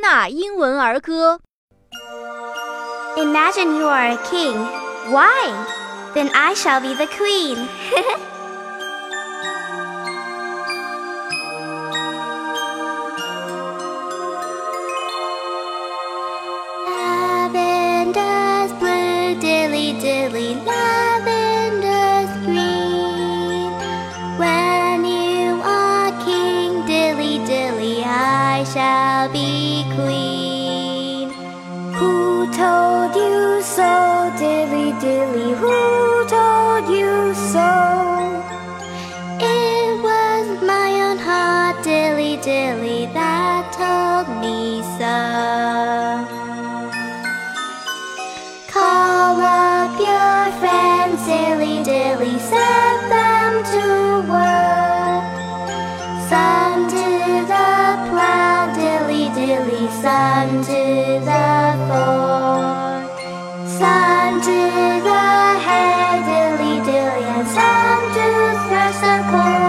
纳英文儿歌。Imagine you are a king. Why? Then I shall be the queen. Lavender's blue, dilly dilly, shall be queen. Who told you so? Dilly dilly, who told you so? It was my own heart, dilly dilly, that told me so. Sun to the fore, to the head, dilly and sun to the circle.